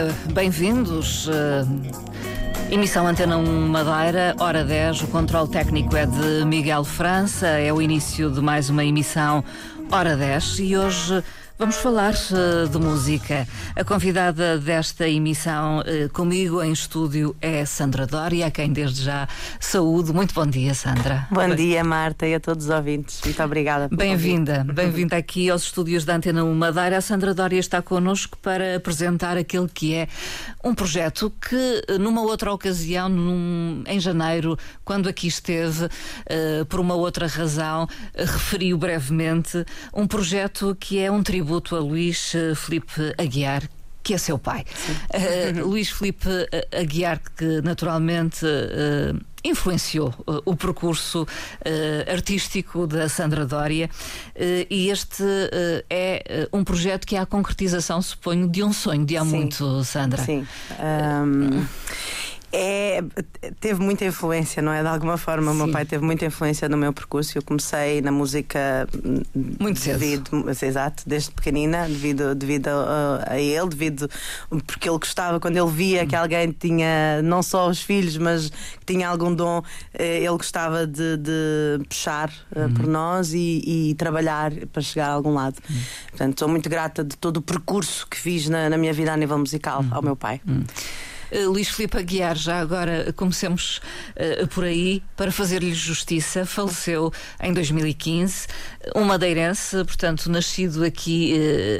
dia, bem-vindos. Uh, emissão Antena 1 Madeira, hora 10. O controle técnico é de Miguel França. É o início de mais uma emissão, hora 10. E hoje. Vamos falar uh, de música. A convidada desta emissão uh, comigo em estúdio é Sandra Doria, a quem desde já saúde. Muito bom dia, Sandra. Bom dia, Marta, e a todos os ouvintes. Muito obrigada. Bem-vinda, bem-vinda aqui aos estúdios da Antena 1 Madeira. A Sandra Doria está connosco para apresentar aquele que é um projeto que, numa outra ocasião, num, em janeiro, quando aqui esteve, uh, por uma outra razão, referiu brevemente um projeto que é um tributo tributo a Luís eh, Felipe Aguiar, que é seu pai. Uh, Luís Felipe Aguiar, que naturalmente uh, influenciou uh, o percurso artístico da Sandra Dória, e este é um projeto que é a concretização, suponho, de um sonho de há Sim. muito, Sandra. Sim. Um é, teve muita influência, não é? De alguma forma, o meu pai teve muita influência no meu percurso. Eu comecei na música muito cedo, devido, exato, desde pequenina, devido, devido a, a, ele, devido porque ele gostava quando ele via que alguém tinha não só os filhos, mas que tinha algum dom, eh, ele gostava de, de puxar eh, uhum. por nós e, e, trabalhar para chegar a algum lado. Uhum. Portanto, sou muito grata de todo o percurso que fiz na, na minha vida a nível musical uhum. ao meu pai. Uhum. Uh, Luís Filipe Aguiar, já agora comecemos uh, por aí, para fazer-lhe justiça, faleceu em 2015, um madeirense, portanto, nascido aqui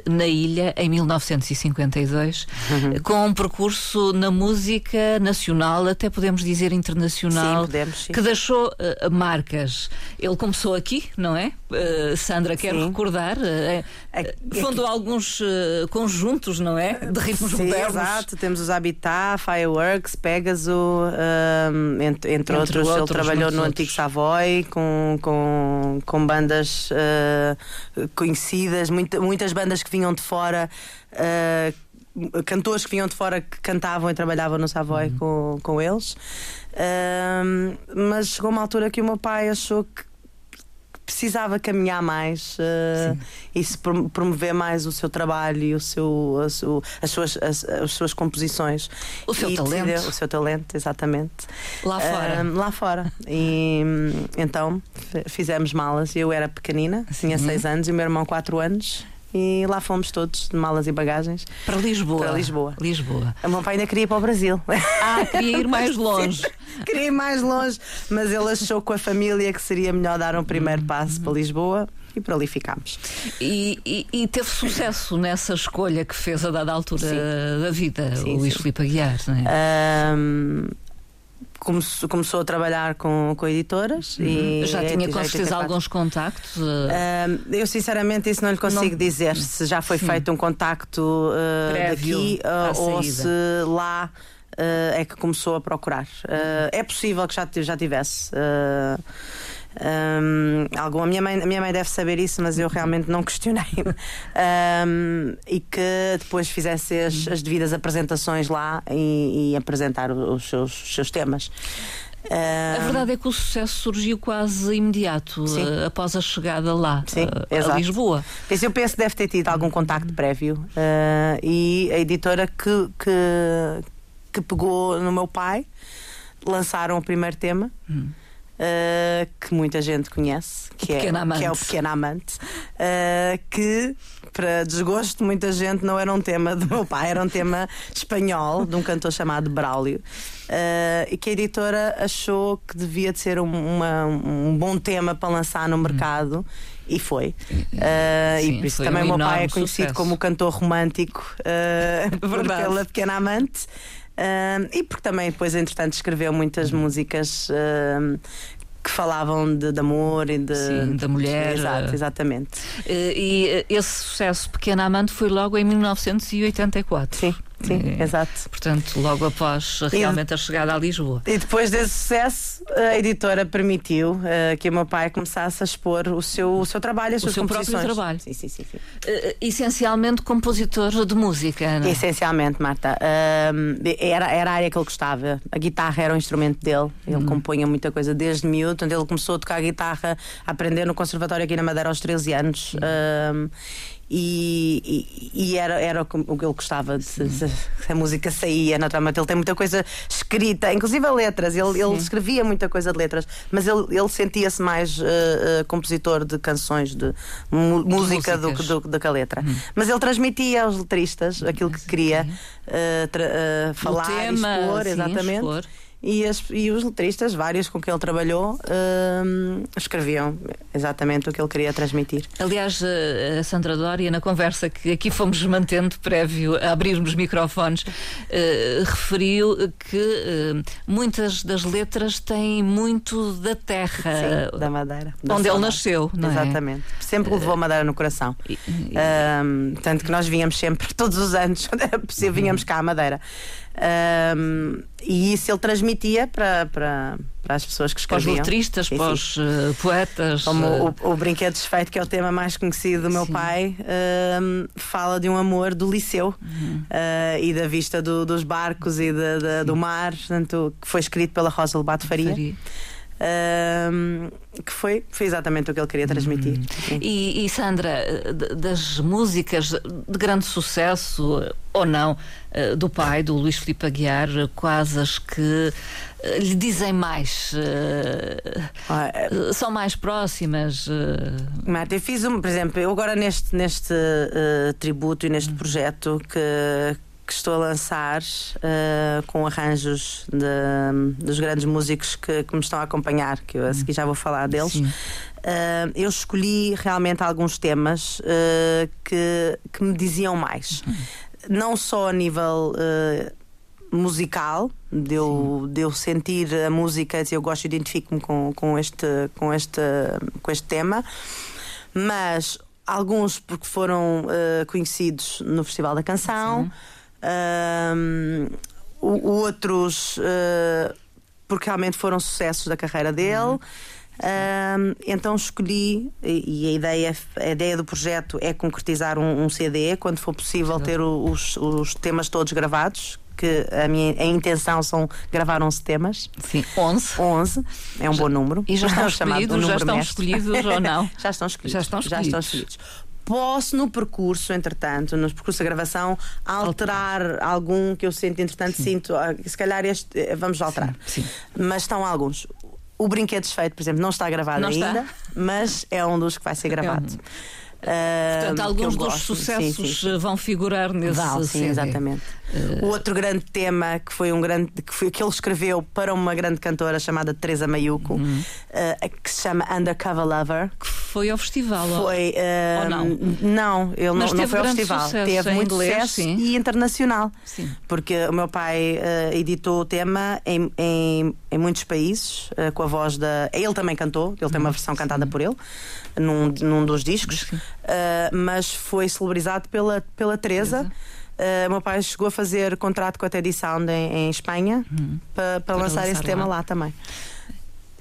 uh, na ilha em 1952, uhum. com um percurso na música nacional, até podemos dizer internacional, sim, podemos, sim. que deixou marcas. Ele começou aqui, não é? Sandra, quero recordar, fundou alguns conjuntos, não é? De ritmos sim, modernos. Exato, temos os Habitat, Fireworks, Pegasus, um, entre, entre, entre, outros, outros ele trabalhou no outros. antigo Savoy com, com, com bandas conhecidas, muita, muitas bandas que vinham de fora. Cantores que vinham de fora que cantavam e trabalhavam no Savoy uhum. com, com eles. Uh, mas chegou uma altura que o meu pai achou que precisava caminhar mais uh, e se promover mais o seu trabalho e o seu, as, suas, as, as, suas composições. O seu talento. Decidiu, o seu talento, exatamente. Lá uh, fora. lá fora. E então fizemos malas. Eu era pequenina, tinha seis anos, e o meu irmão quatro anos e lá fomos todos de malas e bagagens para Lisboa. Para Lisboa. Lisboa. O meu pai ainda queria ir para o Brasil. Ah, queria ir mais longe. queria ir mais longe, mas ele achou com a família que seria melhor dar um primeiro passo para Lisboa e por ali ficámos. E, e, e, teve sucesso nessa escolha que fez a dada altura sim. da vida, sim, o Luís Filipe Aguiar, não é? Um, começou, começou a trabalhar com, com editoras uhum. e já tinha com certeza alguns contactos. Uh... eu sinceramente isso não lhe consigo não... dizer se já foi Sim. feito um contacto uh, daqui uh, ou se lá é que começou a procurar. é possível que já, já tivesse. Um, algum, a, minha mãe, a minha mãe deve saber isso, mas eu realmente não questionei. Um, e que depois fizesse as, as devidas apresentações lá e, e apresentar os seus, os seus temas. a verdade é que o sucesso surgiu quase imediato uh, após a chegada lá Sim, uh, a Lisboa. Mas eu penso que deve ter tido algum contacto prévio uh, e a editora que, que, que, pegou no meu pai lançaram o primeiro tema. Hum uh, que muita gente conhece, que, é, que é, o Pequeno Amante, uh, que, para desgosto de muita gente, não era um tema do meu pai, era um tema espanhol, de um cantor chamado Braulio. Uh, e que a editora achou que devia de ser um, uma, um bom tema para lançar no mercado. E foi. Uh, Sim, e por isso também um o meu pai é conhecido sucesso. como o cantor romântico uh, pela Pequena Amante. Uh, e porque também depois, entretanto, escreveu muitas uhum. músicas uh, que falavam de, de, amor e de, Sim, da mulher. Exato, exatamente. E, e esse sucesso Pequena Amante foi logo em 1984. Sim. Sim, é, exato. Portanto, logo após realmente e, a chegada a Lisboa. E depois desse sucesso, a editora permitiu uh, que o meu pai começasse a expor o seu, o seu trabalho, as o suas seu próprio trabalho. Sim, sim, sim. sim. Uh, essencialmente compositor de música, não é? Essencialmente, Marta. Uh, era, era a área que ele gostava. A guitarra era o instrumento dele. Ele uhum. compunha muita coisa desde miúdo. Ele começou a tocar guitarra, a aprender no conservatório aqui na Madeira aos 13 anos. Uhum e, e, e era, era o que ele gostava de se, se, a música saía naturalmente. Ele tem muita coisa escrita, inclusive letras. Ele, ele escrevia muita coisa de letras, mas ele, ele sentia-se mais uh, uh, compositor de canções, de música do, do, do, que a letra. Hum. Mas ele transmitia aos letristas aquilo que queria uh, falar, tema, expor, sim, exatamente. Expor. E, as, e, os letristas, vários com quem ele trabalhou, uh, escreviam exatamente o que ele queria transmitir. Aliás, a Sandra Dória, na conversa que aqui fomos mantendo prévio a abrirmos microfones, uh, referiu que muitas das letras têm muito da terra. Sim, da Madeira. Da onde ele nasceu, não é? Exatamente. É? Sempre levou a Madeira no coração. E, e... tanto que nós vínhamos sempre, todos os anos, quando era possível, vínhamos cá à Madeira. Um, e isso ele transmitia para, para, para as pessoas que escreviam. Para os letristas, sim, para os uh, poetas. Como uh... o, o Brinquedo Desfeito, que é o tema mais conhecido do meu sim. pai, um, fala de um amor do liceu uhum. uh, e da vista do, dos barcos e de, de, do mar, portanto, que foi escrito pela Rosa Lobato Faria. Faria que foi, foi exatamente o que ele queria transmitir. Hum. E, e, Sandra, das músicas de grande sucesso ou não eh, do pai, do Luís Filipe Aguiar, quase as que eh, lhe dizem mais, ah, é... são mais próximas. Marta, eu fiz um, por exemplo, eu agora neste, neste uh, tributo e neste projeto que que estou a lançar uh, com arranjos de, dos grandes músicos que, que, me estão a acompanhar, que eu a seguir já vou falar deles. Uh, eu escolhi realmente alguns temas uh, que, que me diziam mais. Não só a nível musical, de eu, de eu sentir a música, eu gosto, identifico-me com, com, este, com, este, com este tema, mas alguns porque foram uh, conhecidos no Festival da Canção. Sim um, outros uh, porque realmente foram sucessos da carreira dele. Uhum. Um, então escolhi, e a ideia, a ideia do projeto é concretizar um, um CD, quando for possível ter os, os temas todos gravados, que a minha a intenção são gravar 11 temas. Sim, 11. 11, é um já, bom número. E já estão escolhidos, já estão escolhidos ou não? já estão escolhidos. Já estão escolhidos. Já estão escolhidos posso, no percurso, entretanto, no percurso da gravação, alterar Alter. algum que eu sinto, entretanto, sim. sinto, ah, se calhar este, eh, vamos alterar. Sim, sim. Mas estão alguns. O Brinquedo Desfeito, por exemplo, não está gravado não ainda, está? mas é um dos que vai ser gravado. É um... Uh, Portanto, alguns dos gosto. sucessos sim, sim. vão figurar nesse Val, sim, exatamente. O outro grande tema que foi um grande que, foi, que ele escreveu para uma grande cantora chamada Teresa Mayuko, uhum. uh, que se chama Undercover Lover. Que foi ao festival, foi, ou não? Não, ele não, não foi ao festival. Teve muito inglês, sucesso sim. e internacional. Sim. Porque o meu pai editou o tema em, em, em muitos países, com a voz da. Ele também cantou, ele tem uma versão cantada por ele num, num dos discos, mas foi celebrizado pela, pela Teresa. Uh, meu pai chegou a fazer contrato com a Teddy Sound em, em Espanha uhum. para, para, lançar, lançar esse lá. tema lá também.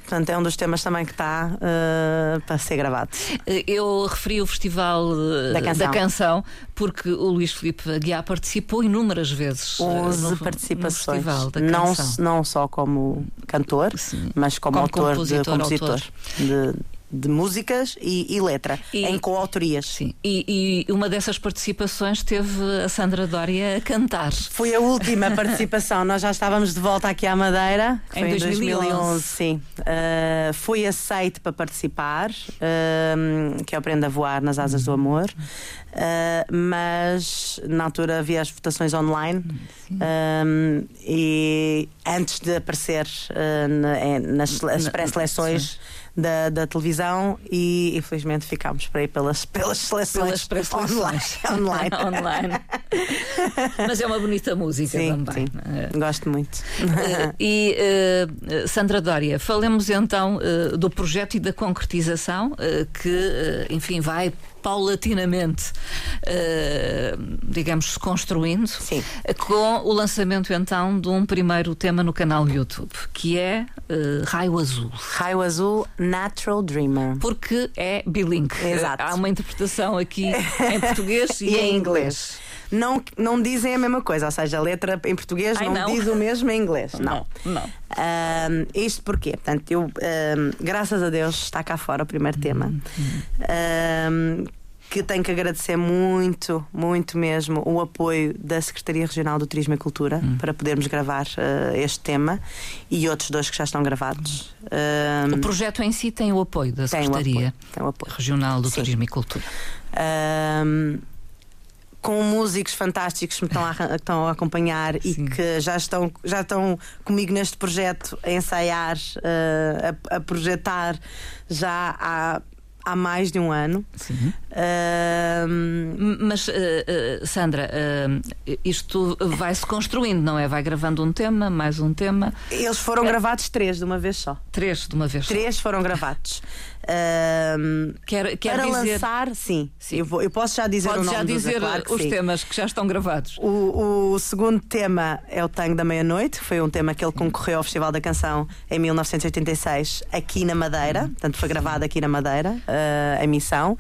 Portanto, é um dos temas também que está uh, para ser gravado. Eu referi o Festival da Canção, da canção porque o Luís Filipe Guiá participou inúmeras vezes. 11 no, participações. No Festival da não, canção. não só como cantor, Sim. mas como, como autor compositor, de compositor. De, de músicas e, e letra, e, em coautorias. Sim. E, e, uma dessas participações teve a Sandra Dória a cantar. Foi a última participação. Nós já estávamos de volta aqui à Madeira. Em, em 2011. 2011. Sim. Uh, foi aceite para participar, uh, que é o Aprenda a Voar nas Asas do Amor. Uh, mas na altura havia as votações online um, e antes de aparecer na, nas, nas pré-seleções da, da televisão e infelizmente ficámos para ir pelas, pelas seleções pelas online. online. online. Mas é uma bonita música sim, também. Sim. É? Gosto muito. Uh, e uh, Sandra Dória, falemos então uh, do projeto e da concretização que, enfim, vai paulatinamente, uh, digamos, se construindo, Sim. com o lançamento então de um primeiro tema no canal YouTube, que é uh, Raio Azul. Raio Azul Natural Dreamer. Porque é bilingue. Exato. Há uma interpretação aqui em português e, e em inglês. Não, não dizem a mesma coisa, ou seja, a letra em português Ai, não, não, diz o mesmo em inglês. Não. Não. não. Um, isto porquê? Portanto, eu, um, graças a Deus, está cá fora o primeiro tema. Um, que tenho que agradecer muito, muito mesmo o apoio da Secretaria Regional do Turismo e Cultura hum. para podermos gravar uh, este tema e outros dois que já estão gravados. o projeto em si tem o apoio da Secretaria tem o apoio, tem o apoio. Regional do Sim. Turismo e Cultura. Com músicos fantásticos que me estão a, estão a acompanhar Sim. e que já estão, já estão comigo neste projeto a ensaiar, uh, a, a, projetar já há há mais de um ano. Sim. Uh, Mas, uh, uh, Sandra, isto vai-se construindo, não é? Vai gravando um tema, mais um tema. Eles foram é... gravados três de uma vez só. Três de uma vez três só. Três foram gravados. Quer, quer para dizer... lançar, sim. sim. Eu, vou, eu, posso já dizer Pode o nome já dizer dos, claro os sim. temas que já estão gravados. O, o, segundo tema é o Tango da Meia-Noite, foi um tema que ele concorreu ao Festival da Canção em 1986, aqui na Madeira, portanto foi gravado aqui na Madeira, uh, a missão.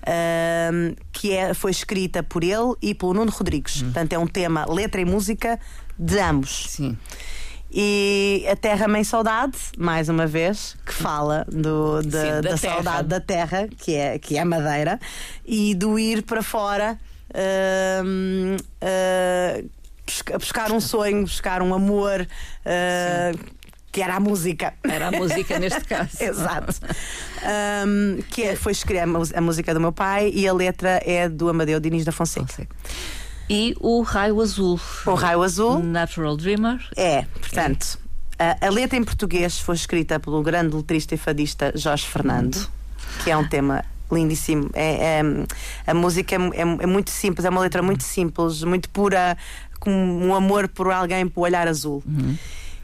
Uh, que é, foi escrita por ele e pelo Nuno Rodrigues. Hum. Portanto, é um tema letra e música de ambos. Sim. E a Terra Mãe Saudade, mais uma vez, que fala do, de, Sim, da, da saudade da terra, que é, que é Madeira, e do ir para fora. Uh, uh, buscar um sonho, buscar um amor. Uh, que era a música. Era a música neste caso. Exato. Um, que é, foi escrever a música do meu pai e a letra é do Amadeu Diniz da Fonseca. Fonseca. E o Raio Azul. O Raio Azul. Natural Dreamer. É, portanto, é. A, a, letra em português foi escrita pelo grande letrista e fadista Jorge Fernando, que é um tema lindíssimo. É, é a música é, é, é, muito simples, é uma letra muito simples, muito pura, com um amor por alguém, por olhar azul. Uhum.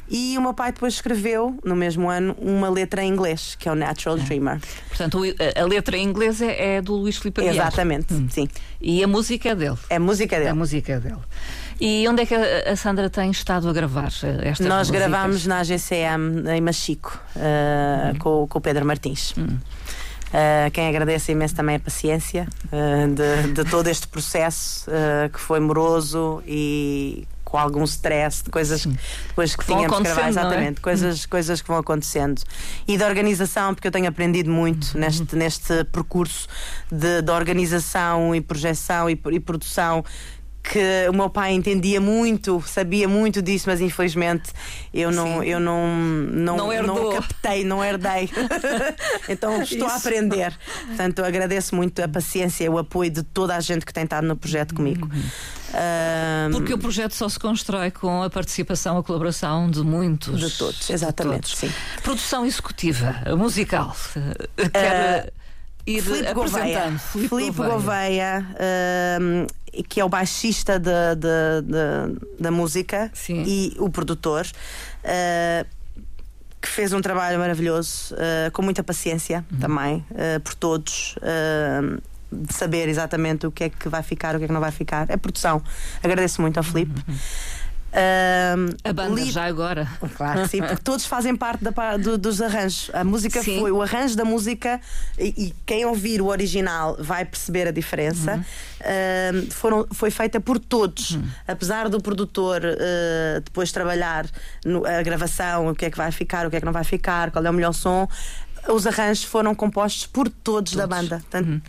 E o meu pai depois escreveu, no mesmo ano, uma letra em inglês, que é o Natural Dreamer. Portanto, a letra em inglês é, é do Luís Filipe Aguiar. Exatamente, hum. sim. E a música é dele. É a música dele. A música é dele. E onde é que a Sandra tem estado a gravar estas Nós músicas? gravamos na AGCM em Machico, uh, hum. com, com o Pedro Martins. Hum. Uh, quem agradece imenso também a paciência uh, de, de, todo este processo uh, que foi moroso e com algum stress de coisas depois que, que tínhamos que gravar, é? exatamente, é? coisas, coisas que vão acontecendo. E da organização, porque eu tenho aprendido muito uhum. neste, neste percurso de, de organização e projeção e, e produção que o meu pai entendia muito, sabia muito disso, mas infelizmente eu não, eu não, não, não, não captei, não herdei. então estou Isso. a aprender. Portanto, agradeço muito a paciência e o apoio de toda a gente que tem estado no projeto comigo. Uhum. Um, Porque o projeto só se constrói com a participação, a colaboração de muitos. De todos, exatamente. De todos. Produção executiva, musical. Uh, ir Filipe Gouveia, Filipe, Filipe Gouveia, Gouveia uh, que é o baixista de, de, da música Sim. e o produtor. Uh, que fez um trabalho maravilhoso, uh, com muita paciência uhum. também, uh, por todos, uh, de saber exatamente o que é que vai ficar, o que é que não vai ficar. É produção. Agradeço muito ao Filipe. Uhum. Uh, a banda li... já agora. Claro, sim, porque todos fazem parte da, do, dos arranjos. A música sim. foi o arranjo da música e, e, quem ouvir o original vai perceber a diferença. Uhum. Uh, foram, foi feita por todos, uhum. apesar do produtor uh, depois trabalhar no, a gravação, o que é que vai ficar, o que é que não vai ficar, qual é o melhor som. Os arranjos foram compostos por todos, todos. da banda. Portanto, uhum.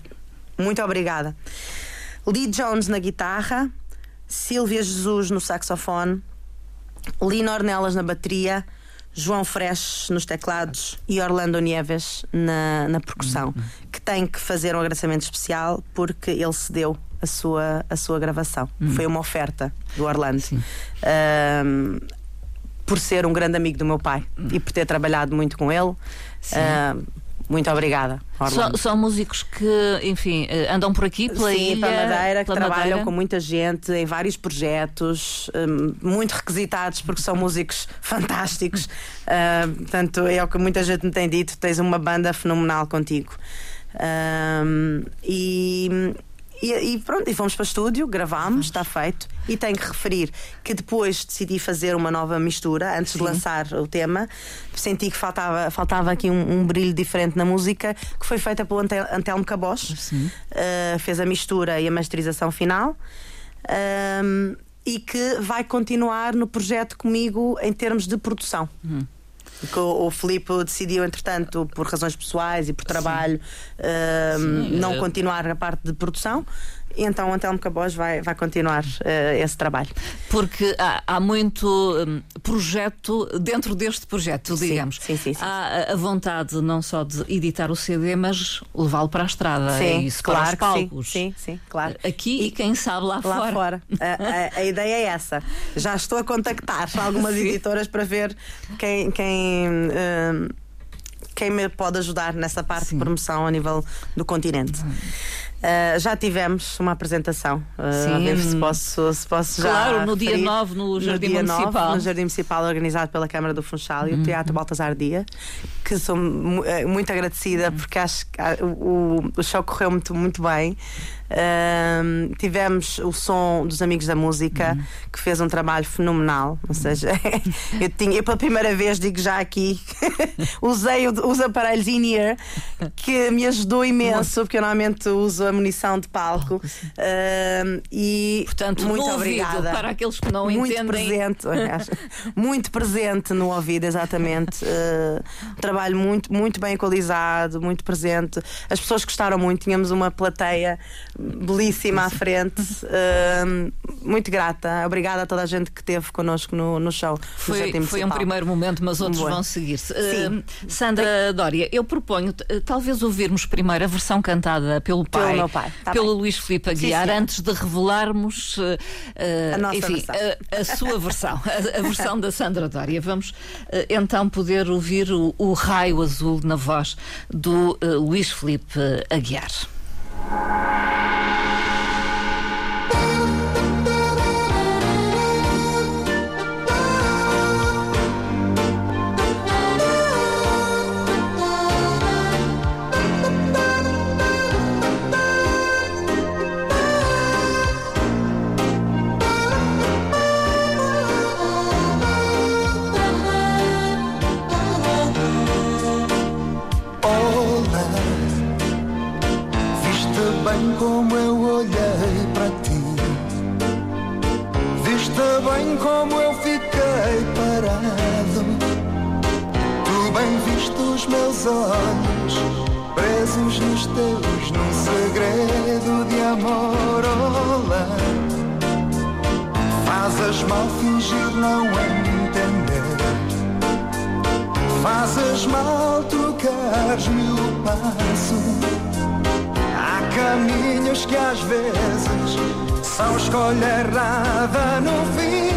Muito obrigada. Lee Jones na guitarra. Silvia Jesus no saxofone, Lina Ornelas na bateria, João Fresh nos teclados e Orlando Nieves na, na percussão, uhum. que tem que fazer um agradecimento especial porque ele cedeu a sua, a sua gravação. Uhum. Foi uma oferta do Orlando. Um, por ser um grande amigo do meu pai uhum. e por ter trabalhado muito com ele. Muito obrigada. São, são, músicos que, enfim, eh, andam por aqui pela Sim, ilha, pela Madeira, que trabalham Madeira. com muita gente em vários projetos, um, muito requisitados porque são músicos fantásticos. Uh, portanto, é o que muita gente me tem dito: tens uma banda fenomenal contigo. Um, e e, e, pronto, e fomos para o estúdio, gravámos, está feito. E tenho que referir que depois decidi fazer uma nova mistura antes Sim. de lançar o tema. Senti que faltava, faltava aqui um, um brilho diferente na música, que foi feita pelo Antelmo Cabos. Uh, fez a mistura e a masterização final. Um, e que vai continuar no projeto comigo em termos de produção. Uhum. Que o, o Filipe decidiu, entretanto, por razões pessoais e por trabalho, uh, Sim, não é. continuar a parte de produção. E então o Antelmo Cabos vai, vai continuar uh, esse trabalho. Porque há, há muito hum, projeto dentro deste projeto, digamos. sim, sim, sim. Há a- vontade não só de editar o CD, mas levá-lo para a estrada sim, e isso para claro os que sim. palcos. Sim, sim, claro. Aqui e quem sabe lá, Lá fora. fora. A, a- a ideia é essa. Já estou a contactar algumas editoras para ver quem, quem, hum, quem me pode ajudar nessa parte Sim. Uhum. de promoção a nível do continente. Uh, já tivemos uma apresentação. Uh, a Sim. se posso, se posso já Claro, no dia referir. 9 no Jardim dia Municipal. Uhum. 9, no Jardim Municipal, organizado pela Câmara do Funchal e o Teatro Baltasar Dia, que sou eh, muito agradecida Uhum. porque acho que ah, o, o show correu muito, muito bem. Ahm, tivemos o som dos Amigos da Música, Uhum. que fez um trabalho fenomenal. Ou seja, eu, tinha, eu pela primeira vez, digo já aqui, usei os aparelhos in-ear, que me ajudou imenso, porque eu normalmente uso a munição de palco. Ahm, e Portanto, muito no obrigada para aqueles que não muito entendem. presente, muito presente no ouvido, exatamente. Uh, um trabalho muito, muito bem equalizado, muito presente. As pessoas gostaram muito, tínhamos uma plateia belíssima à frente. Uh, muito grata. Obrigada a toda a gente que esteve connosco no, no show. no Foi, Jardim foi um primeiro momento, mas outros Bom. vão seguir-se. Uh, Sandra Dória, eu proponho uh, talvez ouvirmos primeiro a versão cantada pelo Pelo pai, meu pai, tá pelo bem. Luís Filipe Aguiar, Sim, antes de revelarmos uh, A nossa enfim, versão. A, a sua versão, a, a versão da Sandra Dória. Vamos uh, então poder ouvir o, o raio azul na voz do uh, Luís Filipe Aguiar. Como eu fiquei parado. Tu bem viste os meus olhos presos nos teus num segredo de amor. Olá, fazes mal fingir não entender. Fazes mal trocares-me o passo. Há caminhos que às vezes são escolha errada no fim.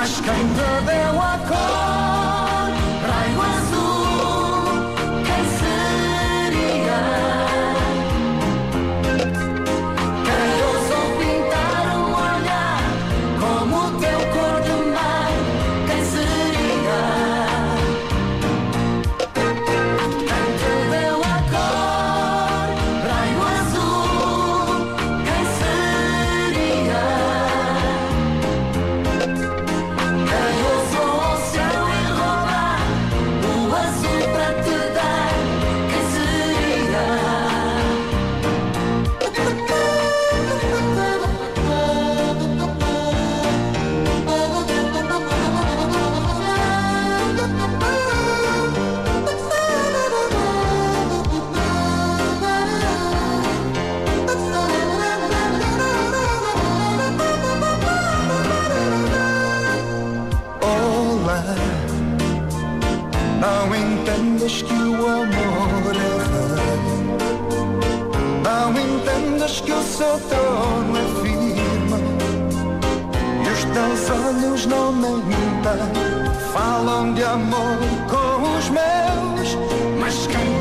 Mas quem te deu a cor, não entendes que o amor é rei. Não entendes que o seu trono é firme. E os teus olhos não mentem, falam de amor com os meus. Mas quem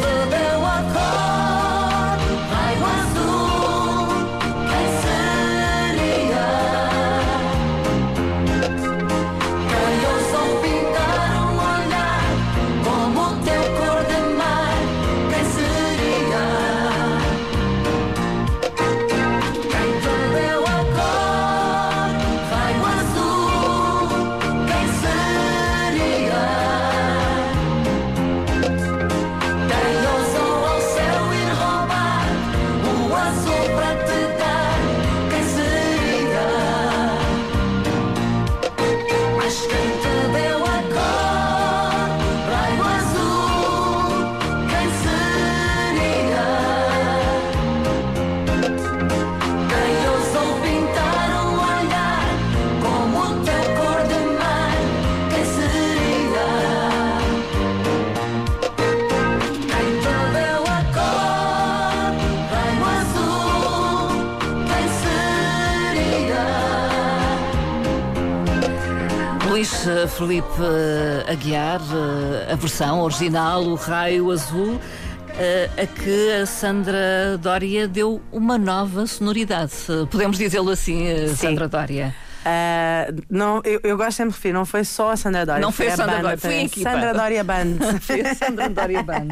Luís uh, Felipe uh, Aguiar, uh, a versão original, o Raio Azul, a que a Sandra Dória deu uma nova sonoridade. podemos dizê-lo assim, Sandra Dória? Uh, não, eu, eu, gosto sempre de referir, não foi só a Sandra Dória. Não foi a Sandra banda, Dória, foi a equipa. Sandra Dória Band. foi a Sandra Dória Band.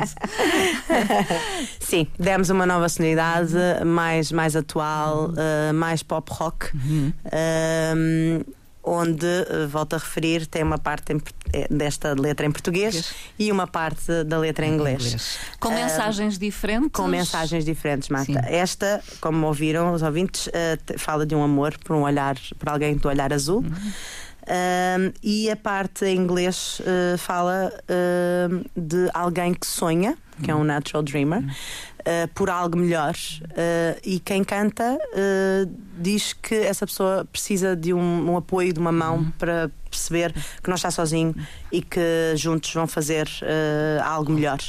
Sim, demos uma nova sonoridade, mais, mais atual, uh, mais pop rock. Uhum. Uh, onde, eh, volto a referir, tem uma parte em, eh, desta letra em português e uma parte da letra em inglês. inglês. Com uh, mensagens diferentes? Com mensagens diferentes, Marta. Sim. Esta, como ouviram os ouvintes, uh, fala de um amor por um olhar, por alguém do olhar azul. Uhum. Uh, e a parte em inglês fala de alguém que sonha, que é um natural dreamer. Uh, por algo melhor. Uh, e quem canta uh, diz que essa pessoa precisa de um, um apoio, de uma mão uhum. para perceber que não está sozinho e que juntos vão fazer algo melhor.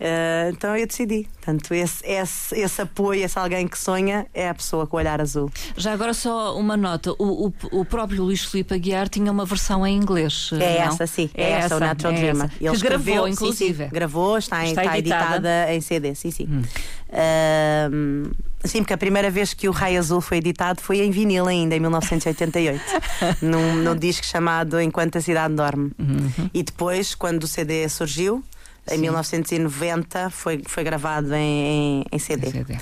Uh, então eu decidi. Portanto, esse, esse, esse apoio, esse alguém que sonha, é a pessoa com o olhar azul. Já agora, só uma nota: o, o, o próprio Luís Filipe Aguiar tinha uma versão em inglês. É não? essa, sim. É, é essa, essa, o Natural é Dreamer. Ele que gravou, inclusive. Sim, sim. Gravou, está, está, está editada. editada. em CD, sim, sim. Hum. Uh, sim, porque a primeira vez que o Raio Azul foi editado foi em vinil ainda, em 1988, num, num disco chamado Enquanto a Cidade Dorme. Uhum. E depois, quando o CD surgiu, em 1990 foi, foi gravado em, em, em CD. CD.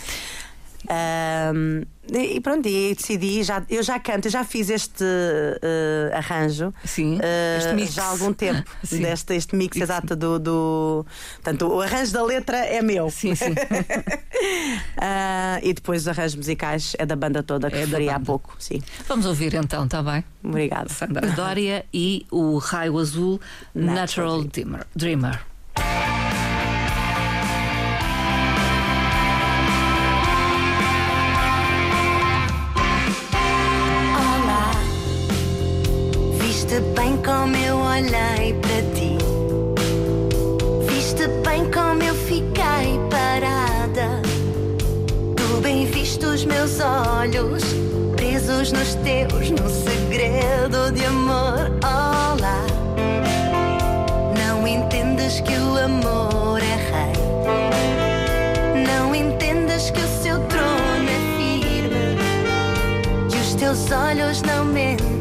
Um, e pronto, e decidi, já, eu já canto, eu já fiz este uh, arranjo Sim, uh, este mix. já há algum tempo, deste este mix sim. exato do, do. Portanto, o arranjo da letra é meu. Sim, sim. uh, e depois os arranjos musicais é da banda toda que é referi há pouco. Sim. Vamos ouvir então, está bem? Obrigada. Sandra Dória e o Raio Azul Natural, Natural Dreamer. Dreamer. Como eu olhei para ti. Viste bem como eu fiquei parada. Tu bem viste os meus olhos, presos nos teus, no segredo de amor. Olá, entendes que o amor é rei. Não entendes que o seu trono é firme. Que os teus olhos não mentem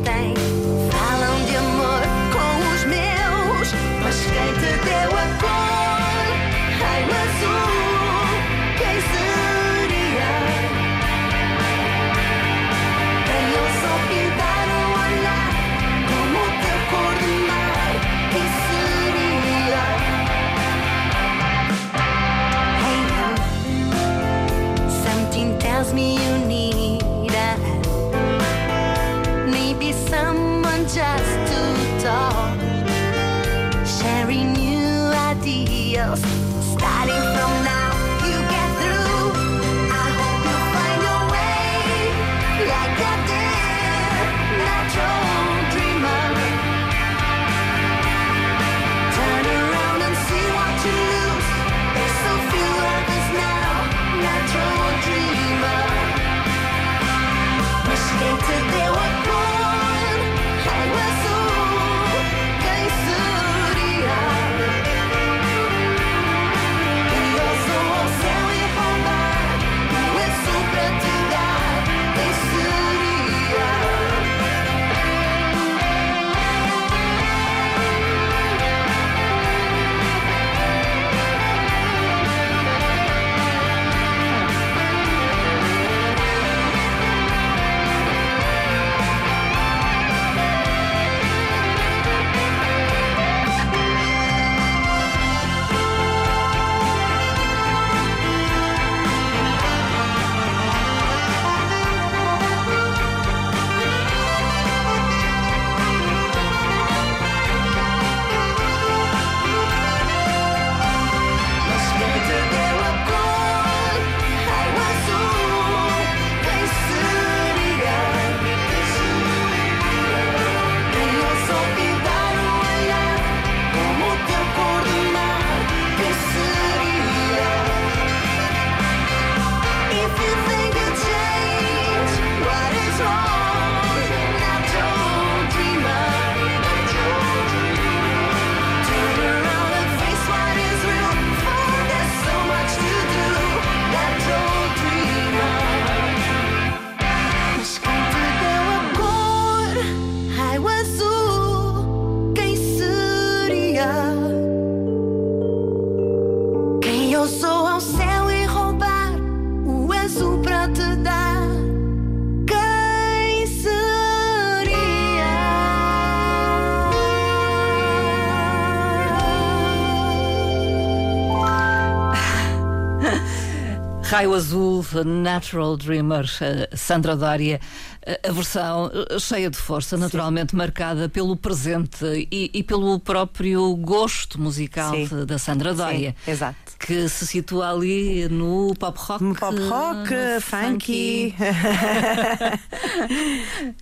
Raio Azul, Natural Dreamer, eh, Sandra Dória, eh, a versão eh, cheia de força, naturalmente Sim. marcada pelo presente e, e, pelo próprio gosto musical Sim. da Sandra Dória. Sim, exato. Que se situa ali no pop rock. No pop rock, funky. funky.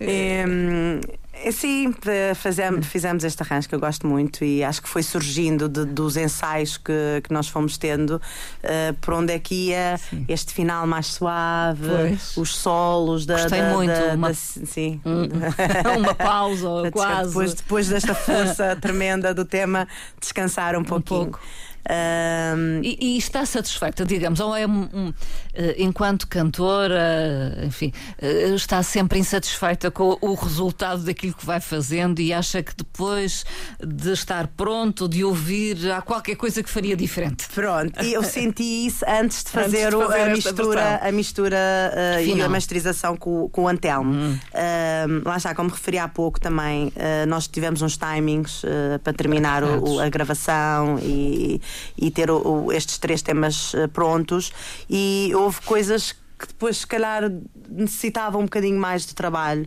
é, sim, fizemos, fizemos este arranjo que eu gosto muito e acho que foi surgindo de, dos ensaios que, que nós fomos tendo uh, por onde é que ia sim. este final mais suave, pois. os solos da. Gostei da, muito. Da, uma, da, sim. uma pausa, quase. Depois, depois desta força tremenda do tema, descansar um pouquinho. Um pouco. Um... E, e, está satisfeita, digamos, ou é um, um, eh, enquanto cantora, enfim, eh, está sempre insatisfeita com o resultado daquilo que vai fazendo e acha que depois de estar pronto, de ouvir, há qualquer coisa que faria diferente. Pronto, e eu senti isso antes de fazer, antes de fazer a, mistura, a mistura uh, e a masterização com, com o Antelmo. Hum. Uh, lá está, como referi há pouco também, uh, nós tivemos uns timings para terminar o, a gravação e e ter o, o, estes três temas uh, prontos. E houve coisas que depois, se calhar, necessitavam um bocadinho mais de trabalho.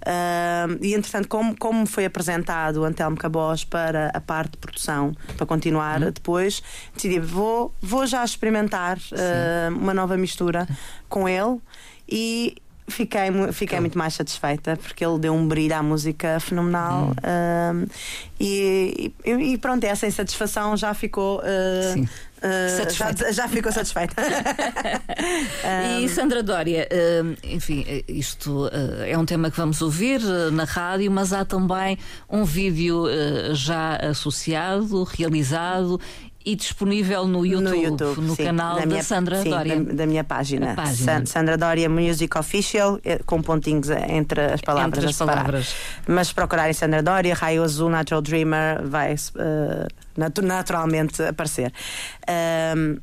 Uh, e entretanto, como, como foi apresentado o Antelmo Cabos para a parte de produção, para continuar uhum. depois, decidi, vou, vou já experimentar uh, uma nova mistura com ele e Fiquei, fiquei muito mais satisfeita porque ele deu um brilho à música fenomenal hum. e, e, e, pronto, essa insatisfação já ficou. Uh, Sim. Uh, já, já, ficou satisfeita. e Sandra Dória, uh, enfim, isto uh, é um tema que vamos ouvir na rádio, mas há também um vídeo já associado, realizado e disponível no YouTube, no, YouTube, no sim, canal da, minha, Sandra sim, Dória. Da, da minha página. página. Sandra Dória Music Official, eh, com pontinhos entre as palavras entre as palavras. Mas se procurarem Sandra Dória, Raio Azul, Natural Dreamer, vai uh, naturalmente aparecer. Um,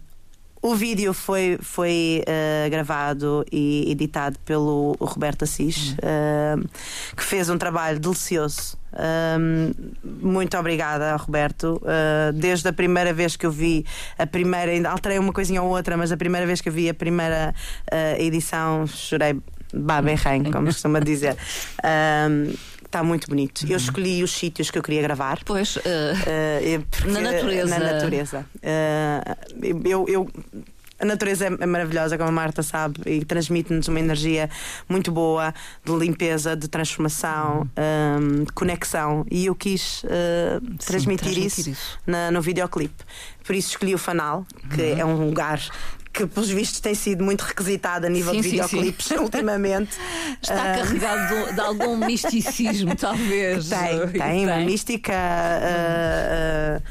o vídeo foi, foi uh, gravado e editado pelo Roberto Assis, uh, que fez um trabalho delicioso. Um, muito obrigada, Roberto. Uh, desde a primeira vez que eu vi a primeira, ainda alterei uma coisinha ou outra, mas a primeira vez que eu vi a primeira edição, chorei baberrem, como costuma dizer. Um, Está muito bonito. Uhum. Eu escolhi os sítios que eu queria gravar. Pois, uh, uh, na natureza. Na natureza. Uh, eu, eu a natureza é maravilhosa, como a Marta sabe, e transmite-nos uma energia muito boa de limpeza, de transformação, uhum. um, de conexão. E eu quis uh, Sim, transmitir, transmitir, isso, isso. Na, no videoclipe. Por isso escolhi o Fanal, que uhum. é um lugar que, pelos vistos, tem sido muito requisitado a nível sim, de videoclipes ultimamente. Está uh... carregado de, algum misticismo, talvez. Tem, tem, tem, uma mística. Uh,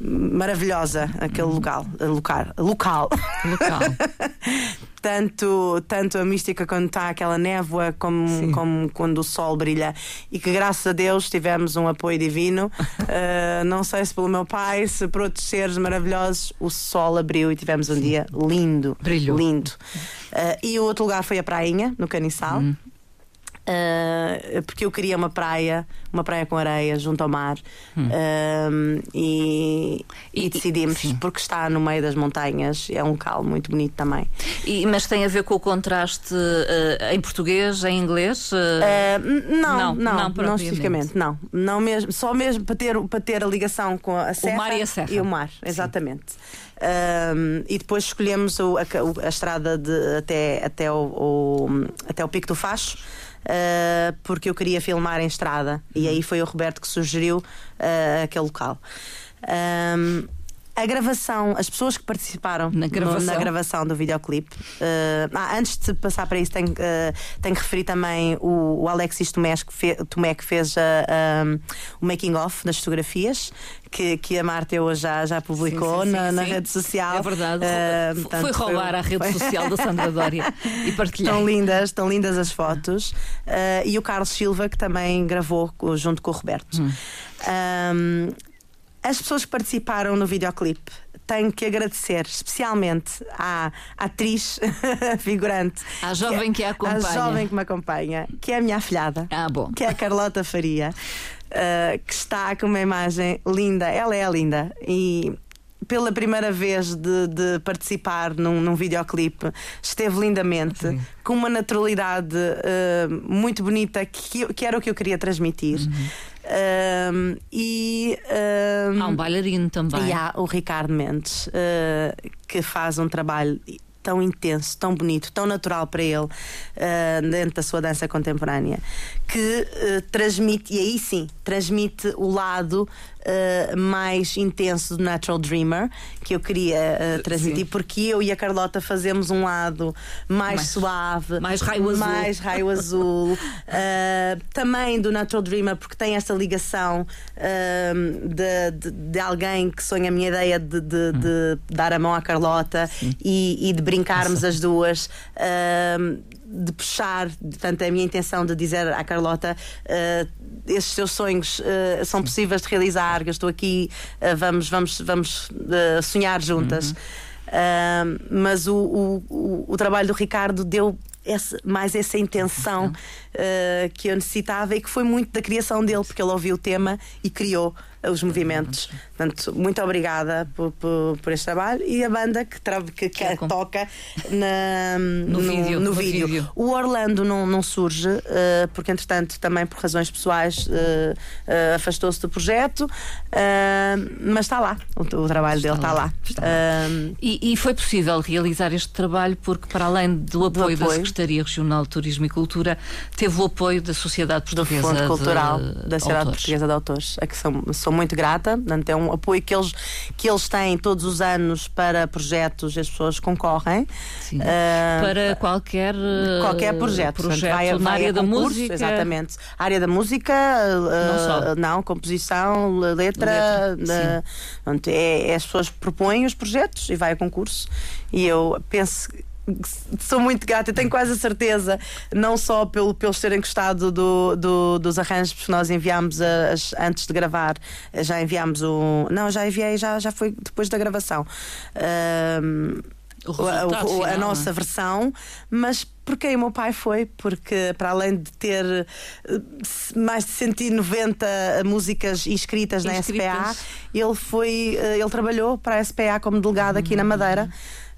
maravilhosa aquele local, local, local. local. tanto, tanto a mística quando está aquela névoa como, como quando o sol brilha e que graças a Deus tivemos um apoio divino uh, não sei se pelo meu pai se por outros seres maravilhosos o sol abriu e tivemos um Sim. dia lindo Brilhou. lindo uh, e o outro lugar foi a Prainha no Caniçal hum. Uh, porque eu queria uma praia, uma praia com areia junto ao mar hum. uh, e, e, e, decidimos sim. porque está no meio das montanhas, é um local muito bonito também. E, mas tem a ver com o contraste uh, em português, em inglês? não, não, não, não, não especificamente, não, não mesmo, só mesmo para ter, para ter a ligação com a serra o mar e a serra e o mar, exatamente. e depois escolhemos o, a, a, estrada de, até, até, o, o, até o Pico do Facho uh, porque eu queria filmar em estrada. E aí foi o Roberto que sugeriu uh, aquele local. Um, a gravação, as pessoas que participaram na gravação, no, na gravação do videoclipe. Uh, ah, antes de passar para isso, tenho, uh, tenho que referir também o, o Alexis Tomé que, fe, Tomé, que fez uh, um, o making-of das fotografias. Que, que a Marta hoje já, já publicou sim, sim, na, na rede social. É verdade. Uh, portanto, foi roubar foi... a rede social da Sandra Dória e partilhar. Estão lindas, estão lindas as fotos. e o Carlos Silva, que também gravou junto com o Roberto. Hum. Um, as pessoas que participaram no videoclipe tenho que agradecer especialmente à atriz figurante. À jovem que, que a acompanha. À jovem que me acompanha, que é a minha afilhada. Ah, bom. Que é a Carlota Faria, uh, que está com uma imagem linda. Ela é linda. E pela primeira vez de, de participar num, num videoclipe, esteve lindamente, Sim. com uma naturalidade eh, muito bonita, que, que era o que eu queria transmitir. Um, e um, Há um bailarino também. e há o Ricardo Mendes, eh, que faz um trabalho tão intenso, tão bonito, tão natural para ele eh, dentro da sua dança contemporânea, que eh, transmite, e aí sim, transmite o lado eh, mais intenso do Natural Dreamer que eu queria eh, transmitir, Sim. porque eu e a Carlota fazemos um lado mais, Mais- suave, mais raio azul. mais raio azul, também do Natural Dreamer, porque tem esta ligação de, de, de alguém que sonha a minha ideia de, de- de dar a mão à Carlota e, e de brincarmos as duas. eh, de puxar, portanto, é a minha intenção de dizer à Carlota: eh, esses seus sonhos eh, são possíveis de realizar, eu estou aqui, eh, vamos, vamos, vamos sonhar juntas. Ah, mas o, o, o, o trabalho do Ricardo deu mais essa intenção ah, que eu necessitava e que foi muito da criação dele, porque ele ouviu o tema e criou ah, os movimentos. Portanto, muito obrigada por, por, por este trabalho e a banda que, que, que toca na- no, vídeo, no no vídeo. vídeo. O Orlando não, não surge, eh, porque entretanto, também por razões pessoais, eh, eh, afastou-se do projeto, mas está lá, o, o trabalho dele está lá, lá. está lá. E, e foi possível realizar este trabalho porque, para além do apoio, da apoio. Secretaria Regional de Turismo e Cultura, teve o apoio da Sociedade do Portuguesa Fundo Cultural de da Sociedade Autores. Portuguesa de Autores, a que sou, sou muito grata. Portanto, é um apoio que eles, que eles têm todos os anos para projetos, as pessoas concorrem. Sim. Eh, Para qualquer, eh, qualquer projeto, Portanto, projeto vai, na vai área a da concurso, música. exatamente área da música uh, só. não composição letra, Letra, uh, portanto, é, é as pessoas propõem os projetos e vai a concurso e eu penso Sou muito grata, eu tenho quase a certeza, não só pelo, pelos terem gostado do, do- dos arranjos, porque nós enviámos as- antes de gravar, já enviámos o. Não, já enviei, já, já foi depois da gravação. Resultado a, final, a é? nossa versão, mas porque o meu pai foi, porque para além de ter eh, mais de 190 músicas inscritas na Inscritas. SPA, ele foi, eh, ele trabalhou para a SPA como delegado aqui na Uhum.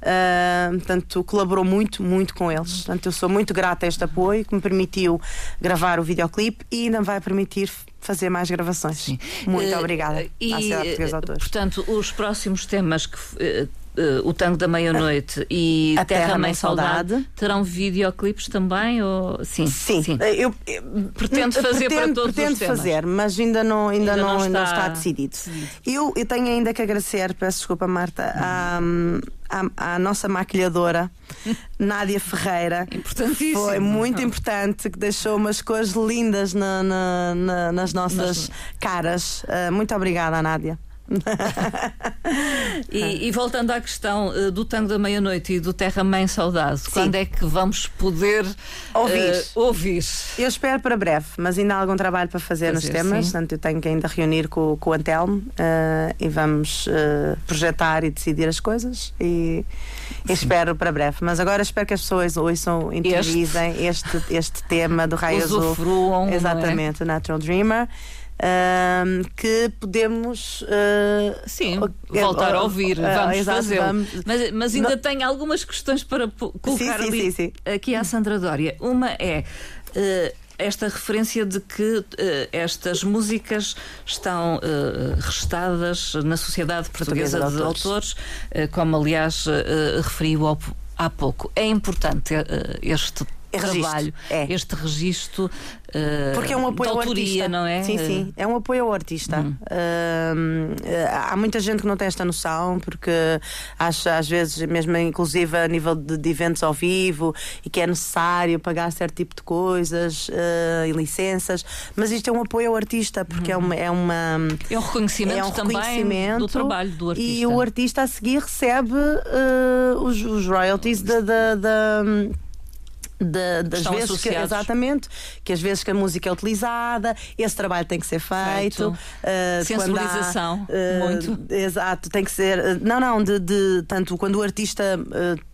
Ah, portanto, colaborou muito, muito com eles. Portanto, eu sou muito grata a este apoio que me permitiu gravar o videoclipe e ainda vai permitir fazer mais gravações. Muito Eh, obrigada E, à Sociedade Portuguesa de eh, Autores. portanto, os próximos temas que. eh, eh, o Tango da Meia-Noite e A Terra, Terra Mãe Saudade. Saudade. terão videoclipes também? Ou... Sim, Sim, Eu, eu- Pretende fazer para pretendo, todos os pretendo temas? fazer, mas ainda não, ainda Ainda não, não está está decidido. decidido. Eu, eu tenho ainda que agradecer, peço desculpa, Marta, à, à, à nossa maquilhadora, Nádia Ferreira. Importantíssimo. Foi muito importante, que deixou umas cores lindas na- na- na- nas nossas caras. Ah, muito obrigada, Nádia. E, e voltando à questão eh, do Tango da Meia-Noite e do Terra Mãe Saudade, quando é que vamos poder Ouvir. eh, ouvir? Eu espero para breve, mas ainda há algum trabalho para fazer, nos Fazer, temas. sim. Portanto, eu tenho que ainda reunir com, com o Antelmo eh, e vamos eh, projetar e decidir as coisas. E, e espero para breve. Mas agora espero que as pessoas ouçam, interiorizem este, este tema do Raio Azul. É? Exatamente, o Natural Dreamer. Ehm, que podemos eh, Sim, o- voltar a ouvir, eh, vamos vamos- Mas, mas ainda tenho algumas questões para colocar sim, sim, sim. aqui à Sandra Dória. Uma é. eh, esta referência de que eh, estas músicas estão eh, registadas na Sociedade Portuguesa, Portuguesa de de Autores. Autores, eh, como aliás referiu há pouco. É importante este É registro, trabalho, é. este registro eh, Porque é um apoio de ao autoria, artista. não é? Sim, sim. É um apoio ao artista. Hum. Hum, eh, há muita gente que não tem esta noção, porque acha, às vezes, mesmo inclusive a nível de, de eventos ao vivo, e que é necessário pagar certo tipo de coisas eh, e licenças. Mas isto é um apoio ao artista, porque é uma. É uma É um reconhecimento é um também reconhecimento do trabalho do artista. E o artista a seguir recebe eh, os, os royalties da. Da- da- da- das Estão vezes que, exatamente que as vezes que a música é utilizada esse trabalho tem que ser feito, Feito. eh, quando há, Sensibilização, eh, muito. exato tem que ser eh, não não de, de tanto quando o artista uh,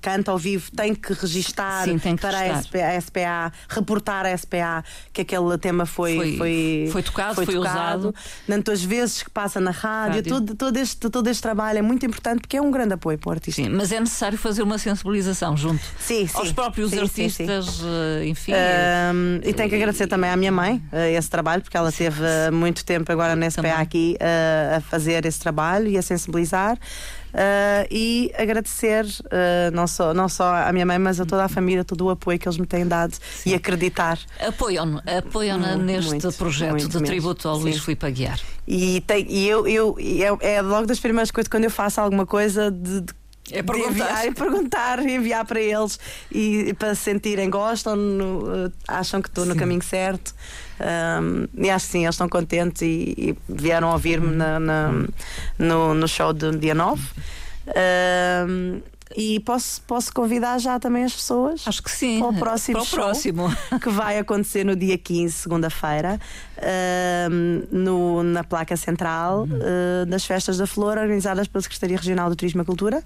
canta ao vivo tem que registar Sim, tem que para a SPA, a SPA, reportar a SPA que aquele tema foi, Foi- foi, foi tocado, foi usado. Portanto, as vezes que passa na rádio, Rádio. Todo, todo, este, todo este trabalho é muito importante porque é um grande apoio para o artista. Sim, mas é necessário fazer uma sensibilização junto Sim, sim. aos próprios Sim, sim. artistas, eh, enfim. eh, Um, e tenho que agradecer também à minha mãe esse trabalho, porque ela teve muito tempo agora na SPA Também. aqui a fazer esse trabalho e a sensibilizar. Uh, e agradecer uh, não, só, não só à minha mãe, mas a toda a família, todo o apoio que eles me têm dado e acreditar. Apoiam-no apoiam neste muito, projeto muito de mesmo. tributo ao Sim. Luís Filipe Aguiar. E, tem, e eu, eu é, é logo das primeiras coisas quando eu faço alguma coisa de, de É de perguntar. enviar, e perguntar, e enviar para eles e, para se sentirem, gostam, no- acham que estou no caminho certo. Um, e acho que sim, eles estão contentes e, e vieram ouvir-me no, no show do dia 9. Um, e posso, posso convidar já também as pessoas Acho que sim. Para o próximo Para o show. próximo. que vai acontecer no dia 15, segunda-feira, no- na placa central ah, das Festas da Flor, organizadas pela Secretaria Regional do Turismo e Cultura.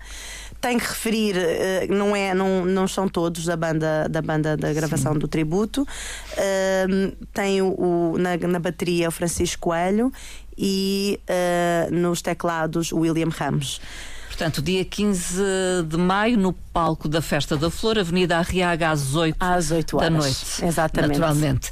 Tenho que referir, ah, não, é, não, não são todos da banda da, banda da gravação do tributo. Tem o, o- na, na bateria o Francisco Coelho e ah, nos teclados o William Ramos. Portanto, dia 15 de maio, no palco da Festa da Flor, Avenida Arriaga, às 8 Às 8 da horas. noite. Exatamente. Naturalmente.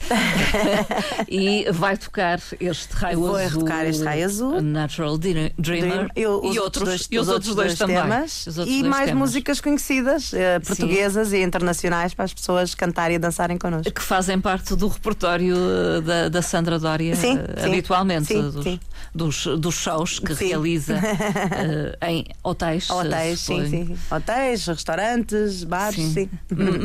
e vai tocar este raio Vou azul. tocar este raio azul. Natural Dreamer. Dream- e, eu- os outros, dois- e os outros dois, também. temas Os outros e dois mais temas. músicas conhecidas, eh, portuguesas e internacionais, para as pessoas cantarem e dançarem connosco. Que fazem parte do repertório eh, da, da Sandra Dória Sim, eh, sim. habitualmente, Sim, dos, sim. Dos, dos shows que Sim. realiza eh, em hotéis. Hotéis, suponho. sim, sim. Hotéis, restaurantes, bares, Sim. sim.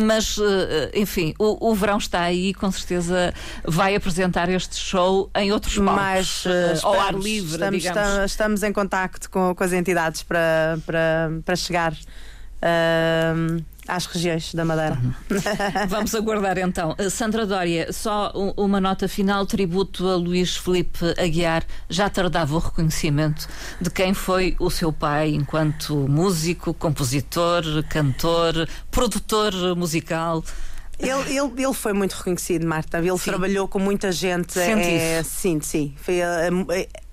Mas, eh, enfim, o, o verão está aí e com certeza vai apresentar este show em outros palcos. Mas eh, eh, ao ar livre, estamos, digamos. estamos em contacto com, com as entidades para, para, para chegar ah, às regiões da Madeira. Vamos aguardar então. Eh, Sandra Dória, só uma nota final, tributo a Luís Felipe Aguiar. Já tardava o reconhecimento de quem foi o seu pai enquanto músico, compositor, cantor, produtor musical. Ele, ele, ele foi muito reconhecido, Marta. Ele Sim. trabalhou com muita gente. Sente é, isso? sim, sim. Foi, eh,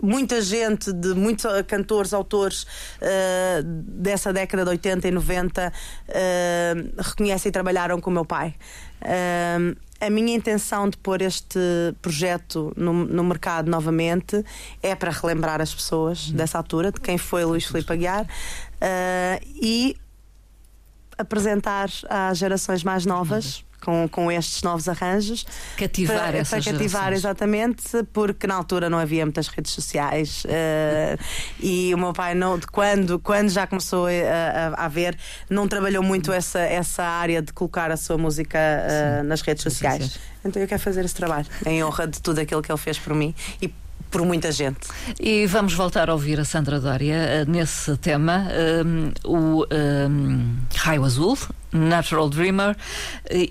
muita gente, de muitos eh, cantores, autores eh, dessa década de 80 e 90 eh, reconhecem e trabalharam com o meu pai. Eh, a minha intenção de pôr este projeto no, no mercado novamente é para relembrar as pessoas dessa altura, de quem foi Luís Filipe Aguiar, e apresentar às gerações mais novas com, com estes novos arranjos Cativar para, essas para cativar gerações. exatamente porque na altura não havia muitas redes sociais eh, e o meu pai não de quando quando já começou a, a, a ver não trabalhou muito essa essa área de colocar a sua música eh, nas redes sociais sociais. então eu quero fazer esse trabalho em honra de tudo aquilo que ele fez por mim e por muita gente E vamos voltar a ouvir a Sandra Dória eh, nesse tema, um, o um, Raio Azul, Natural Dreamer.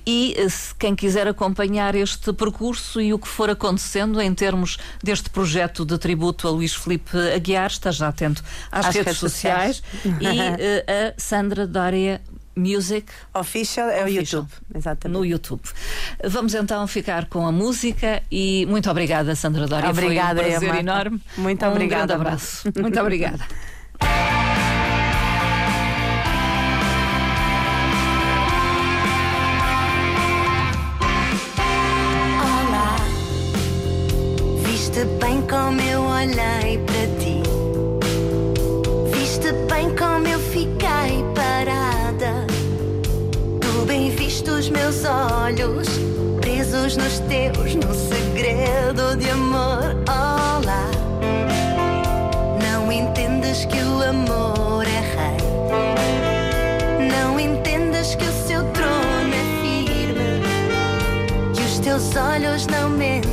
E eh, quem quiser acompanhar este percurso e o que for acontecendo em termos deste projeto de tributo a Luís Felipe Aguiar, esteja atento às, Às redes, redes sociais, e eh, a Sandra Dória Music official é o Official. YouTube exatamente no YouTube. Vamos então ficar com a música e muito obrigada, Sandra Dória. Obrigada, Foi um prazer Marta. enorme. Muito um obrigada, grande Marta. abraço. Muito obrigada. os meus olhos, presos nos teus, no segredo de amor. Olá, não entendes que o amor é rei. Não entendes que o seu trono é firme. Que os teus olhos não mentem.